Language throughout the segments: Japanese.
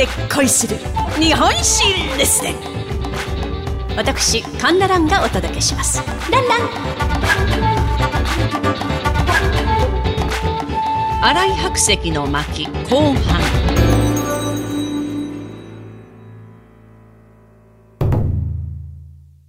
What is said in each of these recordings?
で恋する。日本史レッスン私カンナランがお届けします。ランラン。新井白石の巻後半。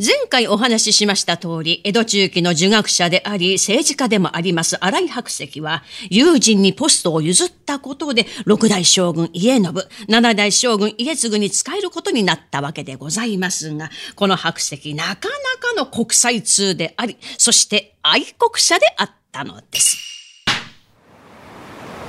前回お話ししました通り、江戸中期の儒学者であり、政治家でもあります荒井白石は、友人にポストを譲ったことで、六代将軍家信、七代将軍家継に仕えることになったわけでございますが、この白石、なかなかの国際通であり、そして愛国者であったのです。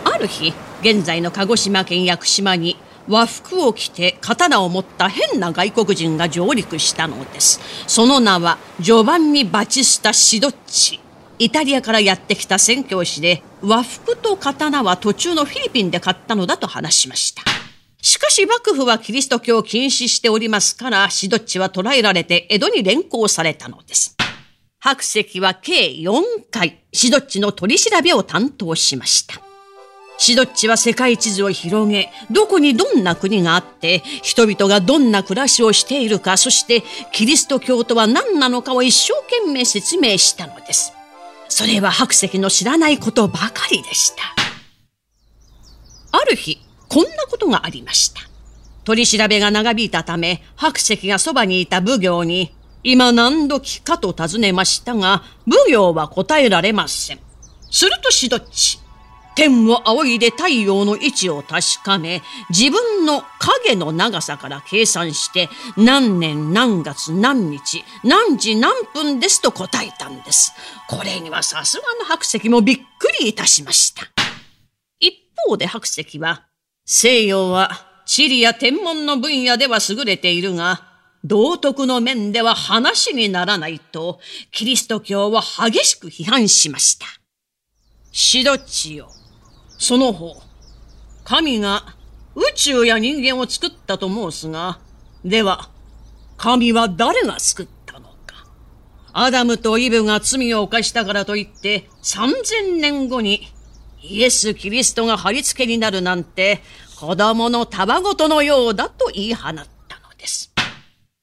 ある日、現在の鹿児島県屋久島に、和服を着て刀を持った変な外国人が上陸したのです。その名はジョバンニ・バチスタ・シドッチ。イタリアからやってきた宣教師で和服と刀は途中のフィリピンで買ったのだと話しました。しかし幕府はキリスト教を禁止しておりますから、シドッチは捕らえられて江戸に連行されたのです。白石は計4回、シドッチの取り調べを担当しました。シドッチは世界地図を広げ、どこにどんな国があって、人々がどんな暮らしをしているか、そしてキリスト教とは何なのかを一生懸命説明したのです。それは白石の知らないことばかりでした。ある日、こんなことがありました。取り調べが長引いたため、白石がそばにいた奉行に、今何時かと尋ねましたが、奉行は答えられません。するとシドッチ、天を仰いで太陽の位置を確かめ、自分の影の長さから計算して、何年何月何日、何時何分ですと答えたんです。これにはさすがの白石もびっくりいたしました。一方で白石は、西洋は地理や天文の分野では優れているが、道徳の面では話にならないと、キリスト教を激しく批判しました。シドチよ。その方、神が宇宙や人間を作ったと申すが、では、神は誰が作ったのか。アダムとイブが罪を犯したからといって、3000年後にイエス・キリストが貼り付けになるなんて、子供のたわごとのようだと言い放ったのです。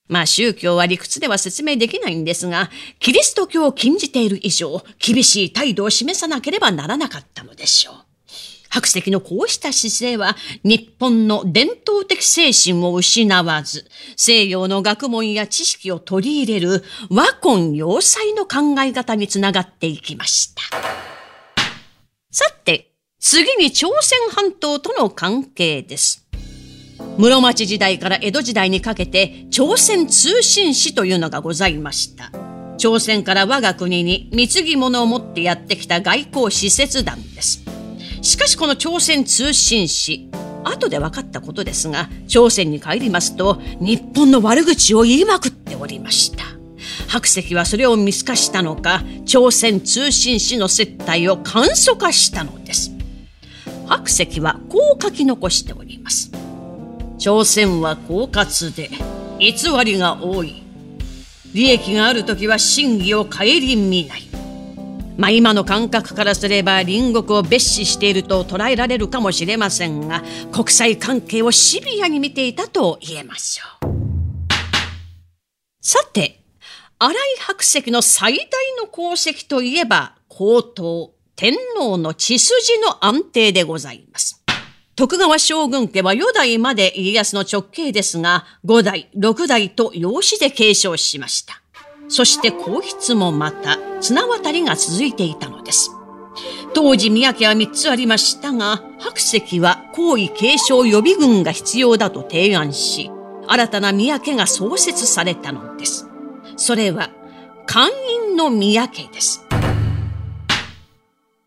まあ宗教は理屈では説明できないんですが、キリスト教を禁じている以上、厳しい態度を示さなければならなかったのでしょう。白石のこうした姿勢は日本の伝統的精神を失わず、西洋の学問や知識を取り入れる和根要塞の考え方につながっていきました。さて、次に朝鮮半島との関係です。室町時代から江戸時代にかけて朝鮮通信使というのがございました。朝鮮から我が国に貢ぎ物を持ってやってきた外交使節団です。しかしこの朝鮮通信使、後で分かったことですが、朝鮮に帰りますと、日本の悪口を言いまくっておりました。白石はそれを見透かしたのか、朝鮮通信使の接待を簡素化したのです。白石はこう書き残しております。朝鮮は狡猾で、偽りが多い。利益がある時は真偽を顧みない。まあ、今の感覚からすれば隣国を蔑視していると捉えられるかもしれませんが国際関係をシビアに見ていたと言えましょう。さて新井白石の最大の功績といえば皇統天皇の血筋の安定でございます。徳川将軍家は四代まで家康の直系ですが、五代、六代と養子で継承しました。そして皇室もまた綱渡りが続いていたのです。当時宮家は3つありましたが、白石は皇位継承予備軍が必要だと提案し、新たな宮家が創設されたのです。それは、官員の宮家です。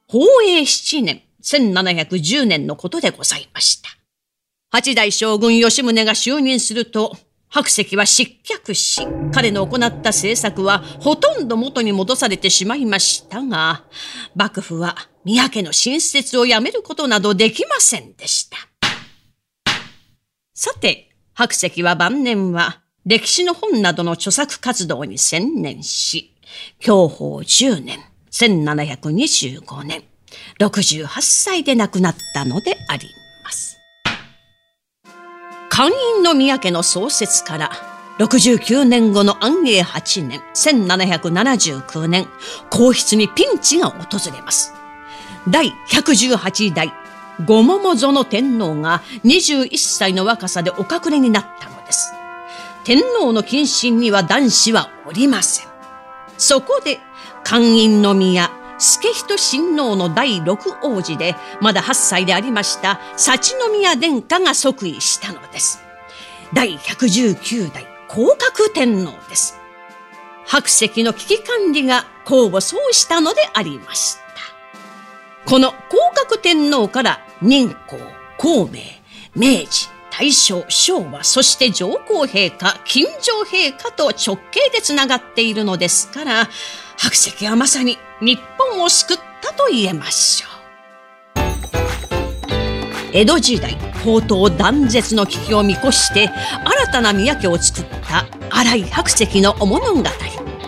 宝永7年、1710年のことでございました。八代将軍吉宗が就任すると、白石は失脚し、彼の行った政策はほとんど元に戻されてしまいましたが、幕府は宮家の新設をやめることなどできませんでした。さて、白石は晩年は歴史の本などの著作活動に専念し、享保10年、1725年、68歳で亡くなったのであります。寛陰の宮家の創設から69年後の安永8年1779年皇室にピンチが訪れます。第118代五桃園天皇が21歳の若さでお隠れになったのです。天皇の近親には男子はおりません。そこで寛陰の宮助人親王の第六王子でまだ8歳でありました幸宮殿下が即位したのです第119代降格天皇です。白石の危機管理が功を奏したのでありました。この降格天皇から任皇、孔明、明治、大正、昭和、そして上皇陛下、金城陛下と直系でつながっているのですから、白石はまさに日本を救ったと言えましょう。江戸時代宝刀断絶の危機を見越して新たな宮家を作った新井白石のお物語。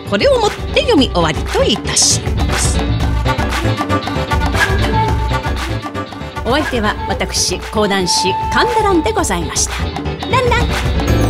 これをもって読み終わりといたします。お相手は私講談師神田蘭でございました。ランラン。